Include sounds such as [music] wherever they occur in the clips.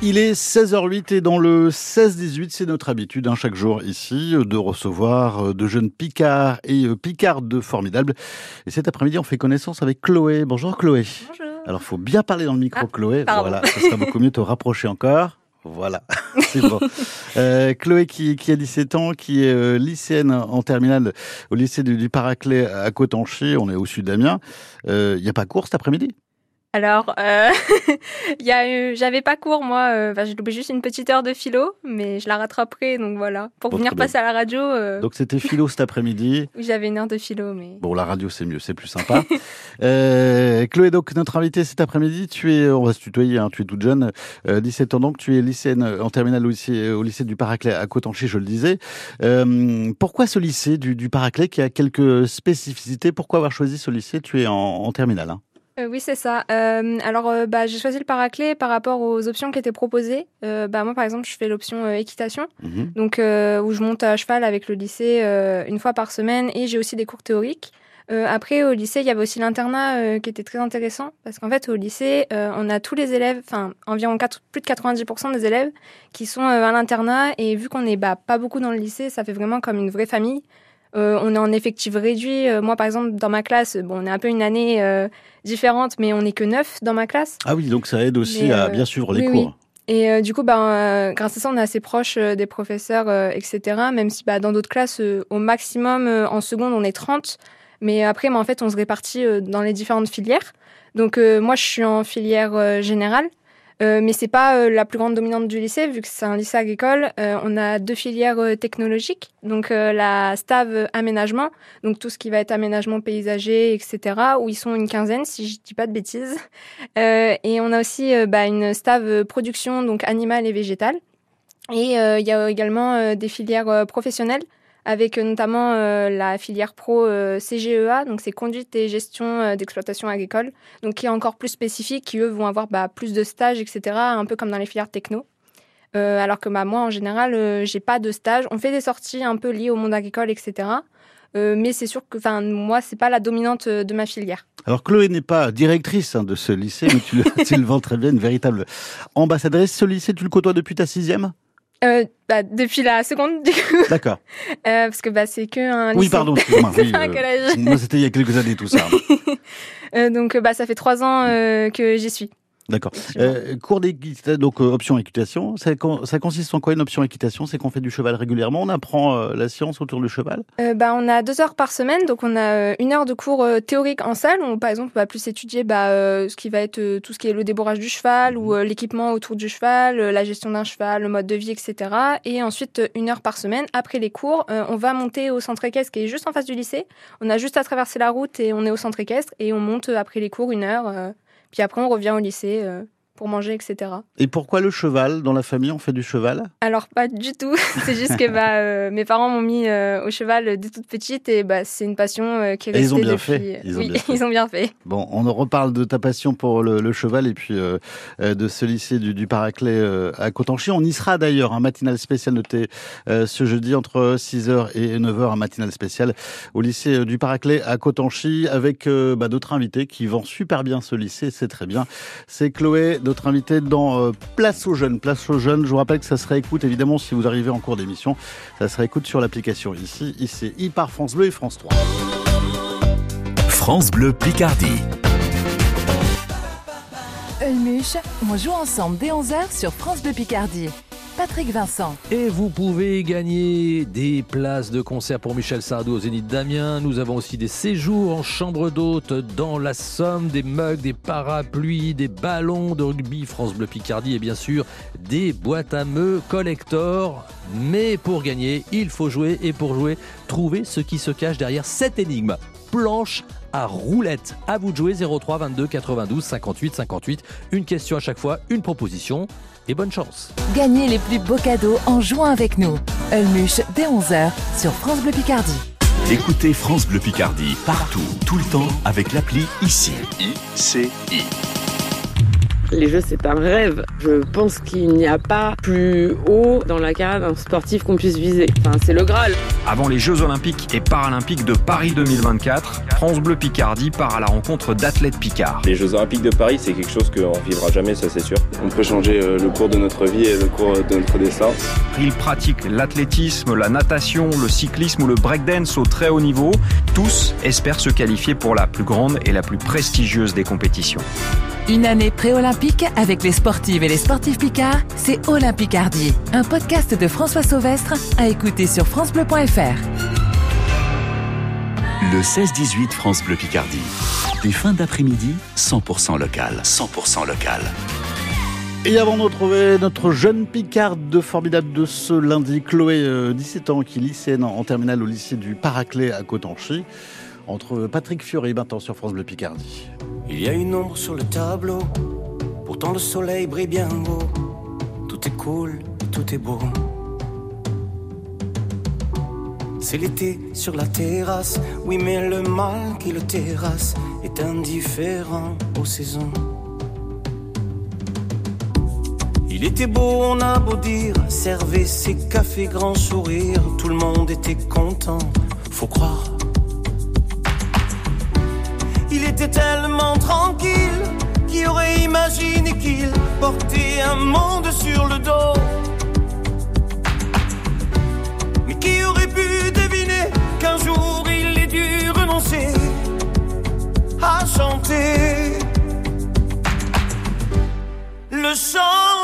Il est 16h08 et dans le 16-18, c'est notre habitude hein, chaque jour ici de recevoir euh, de jeunes Picards et euh, Picardes formidables. Et cet après-midi, on fait connaissance avec Chloé. Bonjour Chloé. Bonjour. Alors, faut bien parler dans le micro, Ah, Chloé. pardon. Voilà, ça sera beaucoup mieux de te rapprocher encore. Voilà, [laughs] c'est bon. Euh, Chloé qui, qui a 17 ans, qui est euh, lycéenne en terminale au lycée du, du Paraclet à Cotanchy, on est au sud d'Amiens. Euh, Il n'y a pas cours cet après-midi? Alors, euh, [laughs] j'avais pas cours moi. euh, Enfin, j'ai loupé juste une petite heure de philo, mais je la rattraperai. Donc voilà, pour Bon, venir passer à la radio, euh, Donc c'était philo cet après-midi. [laughs] oui, j'avais une heure de philo, mais Bon, la radio, c'est mieux, c'est plus sympa. [laughs] Chloé, donc, notre invitée cet après-midi, tu es, on va se tutoyer, hein, tu es toute jeune, euh, 17 ans donc, tu es lycéenne en terminale au lycée, au lycée du Paraclet à Cotanchy, je le disais. Pourquoi ce lycée du, du Paraclet qui a quelques spécificités Pourquoi avoir choisi ce lycée Tu es en, en terminale. Hein? Euh, oui, c'est ça. Euh, alors, euh, bah, j'ai choisi le paraclet par rapport aux options qui étaient proposées. Euh, bah, moi, par exemple, je fais l'option équitation, Mhm. donc euh, où je monte à cheval avec le lycée euh, une fois par semaine, et j'ai aussi des cours théoriques. Euh, après, au lycée, il y avait aussi l'internat euh, qui était très intéressant parce qu'en fait, au lycée, euh, on a tous les élèves, enfin environ 4, plus de 90% des élèves qui sont à l'internat. Et vu qu'on n'est bah, pas beaucoup dans le lycée, ça fait vraiment comme une vraie famille. Euh, on est en effectif réduit. Euh, moi, par exemple, dans ma classe, bon, on est un peu une année euh, différente, mais on n'est que 9 dans ma classe. Ah oui, donc ça aide aussi Mais, à euh, bien suivre les oui, cours. oui. Et euh, du coup, bah, euh, grâce à ça, on est assez proche des professeurs, euh, etc. Même si bah, dans d'autres classes, euh, au maximum, euh, en seconde, on est 30. Mais après, bah, en fait, on se répartit euh, dans les différentes filières. Donc, euh, moi, je suis en filière euh, générale. Euh, mais c'est pas euh, la plus grande dominante du lycée, vu que c'est un lycée agricole. Euh, on a deux filières euh, technologiques, donc euh, la STAV euh, aménagement, donc tout ce qui va être aménagement paysager, etc., où ils sont une quinzaine, si je dis pas de bêtises. Et on a aussi bah, une STAV production, donc animale et végétale. Et il y a également des filières professionnelles, avec euh, notamment euh, la filière pro euh, CGEA, donc c'est conduite et gestion d'exploitation agricole, donc qui est encore plus spécifique, qui eux vont avoir bah, plus de stages, etc., un peu comme dans les filières techno. Alors que bah, moi, en général, euh, j'ai pas de stage. On fait des sorties un peu liées au monde agricole, etc. Mais c'est sûr que, moi, c'est pas la dominante de ma filière. Alors Chloé n'est pas directrice hein, de ce lycée, mais tu, le- [laughs] tu le vends très bien, une véritable ambassadrice. Ce lycée, tu le côtoies depuis ta sixième? Euh, bah, depuis la seconde, du coup, D'accord. [laughs] euh, parce que bah, c'est que un Oui, lycée. pardon, excuse-moi. [laughs] C'est oui, un euh, collège. moi, c'était il y a quelques années tout ça. [laughs] Euh, donc, euh, bah, ça fait trois ans euh, que j'y suis. D'accord. Euh, cours d'équitation, donc euh, option équitation, ça, ça consiste en quoi une option équitation? C'est qu'on fait du cheval régulièrement, on apprend euh, la science autour du cheval? Euh, bah, on a deux heures par semaine, donc on a euh, une heure de cours euh, théorique en salle, où par exemple on va plus étudier bah, euh, ce qui va être euh, tout ce qui est le débourrage du cheval ou euh, l'équipement autour du cheval, euh, la gestion d'un cheval, le mode de vie, etc. Et ensuite une heure par semaine, après les cours, euh, on va monter au centre équestre qui est juste en face du lycée. On a juste à traverser la route et on est au centre équestre et on monte après les cours une heure. Puis après on revient au lycée euh, pour manger, etc. Et pourquoi le cheval? Dans la famille, on fait du cheval? Alors pas du tout. [laughs] c'est juste que bah, euh, mes parents m'ont mis euh, au cheval dès toute petite et bah, c'est une passion euh, qui est Et ils restée ont bien depuis. fait. Ils ont bien [laughs] fait. ils ont bien fait. Bon, on en reparle de ta passion pour le, le cheval et puis euh, de ce lycée du, du Paraclet à Cotanchy. On y sera d'ailleurs, un matinal spécial noté ce jeudi entre 6h et 9h, un matinal spécial au lycée du Paraclet à Cotanchy avec bah, d'autres invités qui vont super bien ce lycée, c'est très bien. C'est Chloé, notre invitée dans euh, Place aux jeunes. Place aux jeunes, je vous rappelle que ça se réécoute évidemment si vous arrivez en cours d'émission, ça se réécoute sur l'application ici, ici, I par France Bleu et France 3. France Bleu Picardie. Ulmuche, on joue ensemble dès 11h sur France Bleu Picardie. Patrick Vincent. Et vous pouvez gagner des places de concert pour Michel Sardou au Zénith d'Amiens. Nous avons aussi des séjours en chambre d'hôte dans la Somme, des mugs, des parapluies, des ballons de rugby France Bleu Picardie et bien sûr des boîtes à meux collector. Mais pour gagner, il faut jouer et pour jouer, trouver ce qui se cache derrière cette énigme. Planche à roulette. À vous de jouer 03 22 92 58 58. Une question à chaque fois, une proposition et bonne chance. Gagnez les plus beaux cadeaux en jouant avec nous. Ulmuche dès 11h sur France Bleu Picardie. Écoutez France Bleu Picardie partout, tout le temps avec l'appli ICI. ICI. Les Jeux, c'est un rêve. Je pense qu'il n'y a pas plus haut dans la carrière d'un sportif qu'on puisse viser. Enfin, c'est le Graal. Avant les Jeux Olympiques et Paralympiques de Paris 2024, France Bleu Picardie part à la rencontre d'athlètes Picard. Les Jeux Olympiques de Paris, c'est quelque chose qu'on vivra jamais, ça c'est sûr. On peut changer euh, le cours de notre vie et le cours de notre destin. Ils pratiquent l'athlétisme, la natation, le cyclisme ou le breakdance au très haut niveau. Tous espèrent se qualifier pour la plus grande et la plus prestigieuse des compétitions. Une année pré-olympique avec les sportives et les sportifs Picard, c'est Olympicardi, un podcast de François Sauvestre à écouter sur francebleu.fr. Le 16-18 France Bleu Picardie. Des fins d'après-midi 100% local. 100% local. Et avant de retrouver notre jeune Picarde de formidable de ce lundi, Chloé, euh, 17 ans, qui est lycéenne en terminale au lycée du Paraclet à Cotanchy, entre Patrick Fiori maintenant sur France Bleu Picardie. Il y a une ombre sur le tableau, pourtant le soleil brille bien haut. Tout est cool, tout est beau. C'est l'été sur la terrasse, oui mais le mal qui le terrasse est indifférent aux saisons. Il était beau, on a beau dire, servait ses cafés grand sourire, tout le monde était content, faut croire. Tellement tranquille, qui aurait imaginé qu'il portait un monde sur le dos. Mais qui aurait pu deviner qu'un jour il ait dû renoncer à chanter Le chant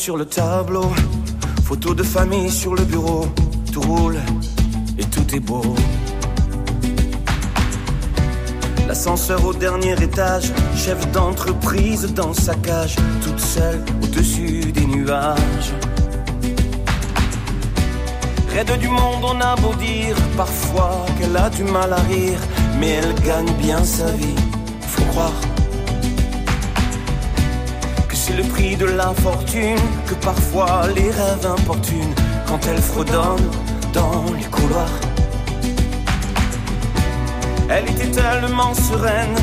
sur le tableau, photo de famille sur le bureau, tout roule et tout est beau. L'ascenseur au dernier étage, chef d'entreprise dans sa cage, toute seule au-dessus des nuages. Raide du monde, on a beau dire parfois qu'elle a du mal à rire, mais elle gagne bien sa vie, faut croire. Le prix de l'infortune, que parfois les rêves importunent quand elle fredonne dans les couloirs. Elle était tellement sereine,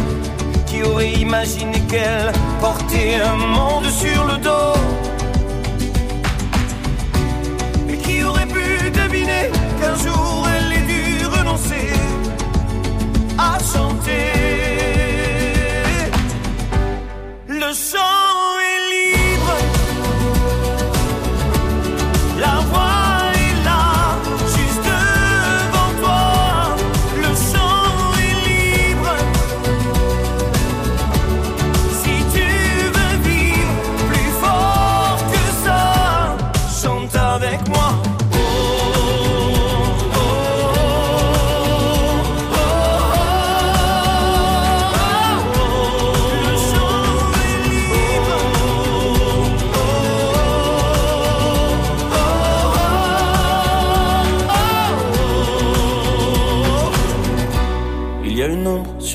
qui aurait imaginé qu'elle portait un monde sur le dos. Et qui aurait pu deviner qu'un jour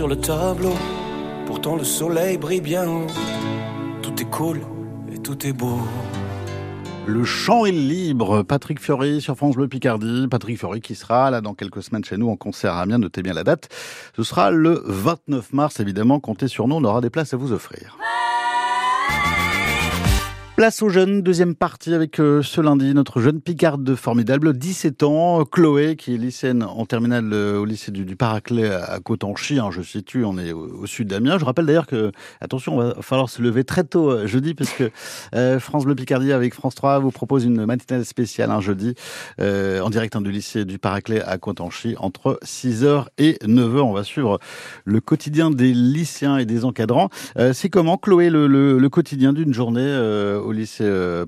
le tableau, pourtant le soleil brille bien. Tout est cool et tout est beau. Le chant est libre. Patrick Fiori sur France Bleu Picardie. Patrick Fiori qui sera là dans quelques semaines chez nous en concert à Amiens. Notez bien la date. Ce sera le 29 mars, évidemment. Comptez sur nous. On aura des places à vous offrir. Place aux jeunes, deuxième partie avec euh, ce lundi notre jeune Picarde formidable, 17 ans, Chloé qui est lycéenne en terminale euh, au lycée du, du Paraclet à, à Cotanchy, hein, je situe, on est au, au sud d'Amiens. Je rappelle d'ailleurs que, attention, on va falloir se lever très tôt euh, jeudi parce que euh, France Bleu Picardie avec France 3 vous propose une matinale spéciale un jeudi en direct hein, du lycée du Paraclet à Cotanchy entre 6h et 9h. On va suivre le quotidien des lycéens et des encadrants. C'est comment Chloé le, le, quotidien d'une journée euh, au lycée euh,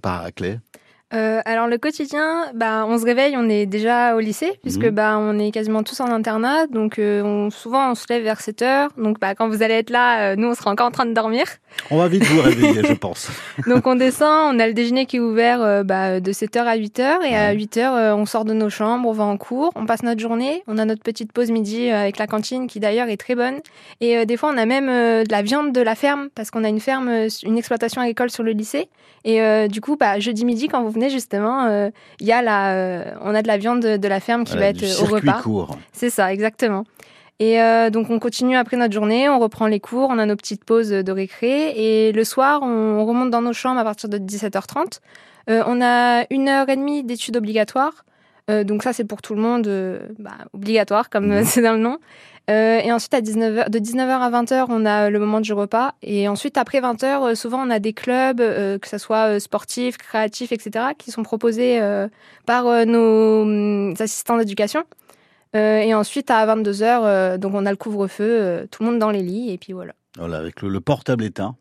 Euh, alors le quotidien, bah, on se réveille, on est déjà au lycée, puisque bah, on est quasiment tous en internat, donc euh, on, souvent on se lève vers 7 heures, donc bah, quand vous allez être là, euh, nous on sera encore en train de dormir. On va vite vous réveiller, je pense. [laughs] Donc on descend, on a le déjeuner qui est ouvert bah, de 7h à 8h, et à 8h on sort de nos chambres, on va en cours, on passe notre journée, on a notre petite pause midi avec la cantine qui d'ailleurs est très bonne, et des fois on a même de la viande de la ferme, parce qu'on a une ferme, une exploitation agricole sur le lycée, et du coup bah, jeudi midi quand vous justement, euh, il y a la, euh, on a de la viande de, de la ferme qui Voilà, va être euh, au repas. court. C'est ça, exactement. Et euh, donc on continue après notre journée, on reprend les cours, on a nos petites pauses de récré et le soir on remonte dans nos chambres à partir de 17h30. Euh, on a une heure et demie d'études obligatoires, Euh, donc ça c'est pour tout le monde euh, bah, obligatoire comme euh, c'est dans le nom. Et ensuite à 19h, de 19h à 20h on a le moment du repas et ensuite après 20h euh, souvent on a des clubs que ce soit sportifs, créatifs, etc. qui sont proposés par nos hum, assistants d'éducation. Et ensuite, à 22h, donc on a le couvre-feu, tout le monde dans les lits, et puis voilà. Voilà, avec le, le portable éteint.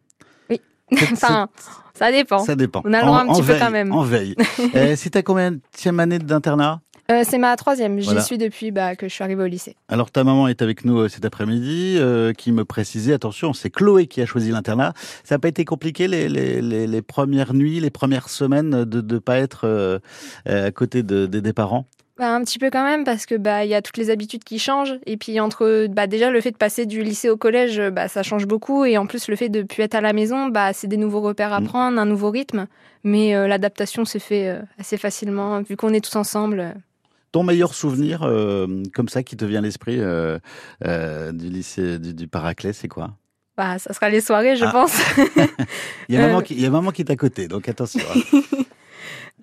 Enfin, ça dépend. Ça dépend. On a le droit un En- petit peu quand même. En veille. [laughs] Euh, c'est ta combien année d'internat Euh, c'est ma troisième. J'y Voilà. suis depuis bah, que je suis arrivée au lycée. Alors ta maman est avec nous euh, cet après-midi, euh, qui me précisait, attention, c'est Chloé qui a choisi l'internat. Ça n'a pas été compliqué les, les, les, les premières nuits, les premières semaines de ne pas être à côté de, des- des parents? Bah, un petit peu quand même, parce que bah il y a toutes les habitudes qui changent. Et puis entre bah, déjà le fait de passer du lycée au collège, bah, ça change beaucoup. Et en plus le fait de plus être à la maison, bah, c'est des nouveaux repères à Mm. prendre, un nouveau rythme. Mais euh, l'adaptation se fait euh, assez facilement, vu qu'on est tous ensemble. Ton meilleur souvenir, euh, comme ça, qui te vient à l'esprit du lycée du, du Paraclet, c'est quoi? Bah, ça sera les soirées, je Ah. pense. [laughs] il y, a maman qui, il y a maman qui est à côté, donc attention. [laughs]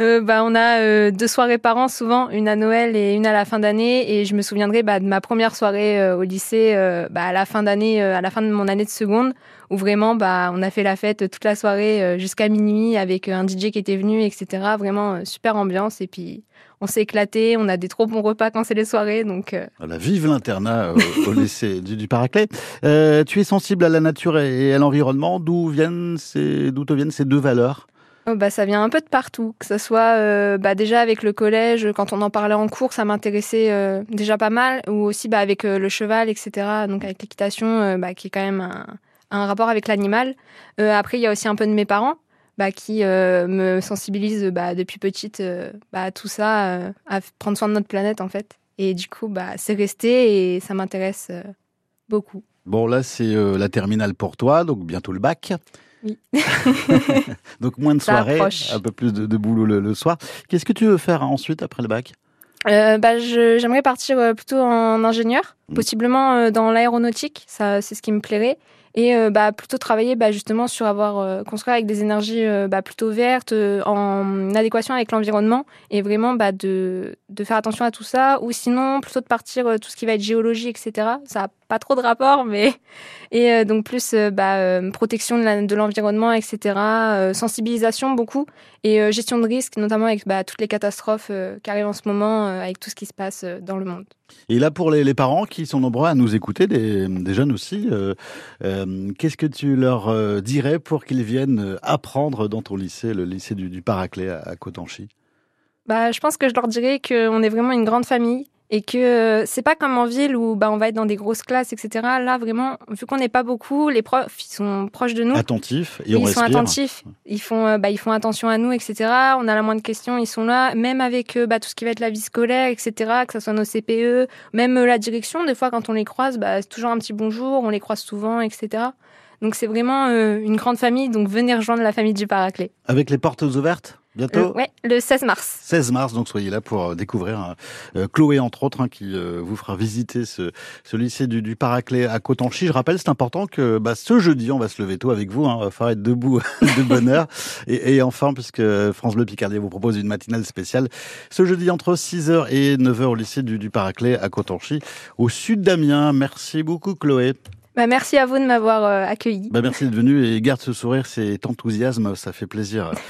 Euh, bah, on a euh, deux soirées par an souvent, une à Noël et une à la fin d'année. Et je me souviendrai bah, de ma première soirée euh, au lycée euh, bah, à la fin d'année, euh, à la fin de mon année de seconde, où vraiment bah, on a fait la fête toute la soirée euh, jusqu'à minuit avec un DJ qui était venu, etc. Vraiment super ambiance. Et puis on s'est éclaté, on a des trop bons repas quand c'est les soirées. Donc euh, Voilà, vive l'internat au, au lycée [laughs] du, du Paraclet. Euh, tu es sensible à la nature et à l'environnement. D'où viennent ces, d'où te viennent ces deux valeurs? Oh, bah, ça vient un peu de partout, que ce soit euh, bah, déjà avec le collège, quand on en parlait en cours, ça m'intéressait euh, déjà pas mal, ou aussi bah, avec euh, le cheval, etc. Donc avec l'équitation, bah, qui est quand même un, un rapport avec l'animal. Après, il y a aussi un peu de mes parents, bah, qui me sensibilisent bah, depuis petite bah, à tout ça, à prendre soin de notre planète en fait. Et du coup, bah, c'est resté et ça m'intéresse beaucoup. Bon, là, c'est la terminale pour toi, donc bientôt le bac. Oui. [laughs] donc moins de soirées, un peu plus de, de boulot le, le soir. Qu'est-ce que tu veux faire hein, ensuite après le bac? Euh, bah, J'aimerais partir euh, plutôt en ingénieur, Mm. possiblement euh, dans l'aéronautique, ça c'est ce qui me plairait. Et euh, bah, plutôt travailler bah, justement sur avoir euh, construit avec des énergies bah, plutôt vertes, en adéquation avec l'environnement, et vraiment bah, de, de faire attention à tout ça. Ou sinon, plutôt de partir tout ce qui va être géologie, etc. Ça pas trop de rapport, mais. Et euh, donc plus euh, bah, euh, protection de l'environnement, etc. sensibilisation beaucoup. Et gestion de risque, notamment avec bah, toutes les catastrophes qui arrivent en ce moment, avec tout ce qui se passe dans le monde. Et là, pour les, les parents qui sont nombreux à nous écouter, des, des jeunes aussi, qu'est-ce que tu leur dirais pour qu'ils viennent apprendre dans ton lycée, le lycée du, du Paraclet à, à Cotanchy? Bah, je pense que je leur dirais qu'on est vraiment une grande famille et que euh, c'est pas comme en ville où bah, on va être dans des grosses classes, etc. Là, vraiment, vu qu'on n'est pas beaucoup, les profs ils sont proches de nous. Attentifs et Oui, on ils sont attentifs, ils font, euh, bah, ils font attention à nous, etc. On a la moindre question, ils sont là, même avec euh, bah, tout ce qui va être la vie scolaire, etc. Que ce soit nos CPE, même la direction. Des fois, quand on les croise, bah, c'est toujours un petit bonjour, on les croise souvent, etc. Donc c'est vraiment euh, une grande famille. Donc venez rejoindre la famille du Paraclet. Avec les portes ouvertes bientôt Euh, ouais, le 16 mars. 16 mars, donc soyez là pour euh, découvrir euh, Chloé, entre autres, hein, qui euh, vous fera visiter ce, ce lycée du, du Paraclet à Cotanchy. Je rappelle, c'est important que bah, ce jeudi, on va se lever tôt avec vous, hein, on va être debout [laughs] de bonne heure. Et, et enfin, puisque France Bleu Picardie vous propose une matinale spéciale, ce jeudi entre 6h et 9h au lycée du, du Paraclet à Cotanchy, au sud d'Amiens. Merci beaucoup Chloé. Bah, merci à vous de m'avoir euh, accueilli. Bah, merci d'être venu et garde ce sourire, cet enthousiasme, ça fait plaisir.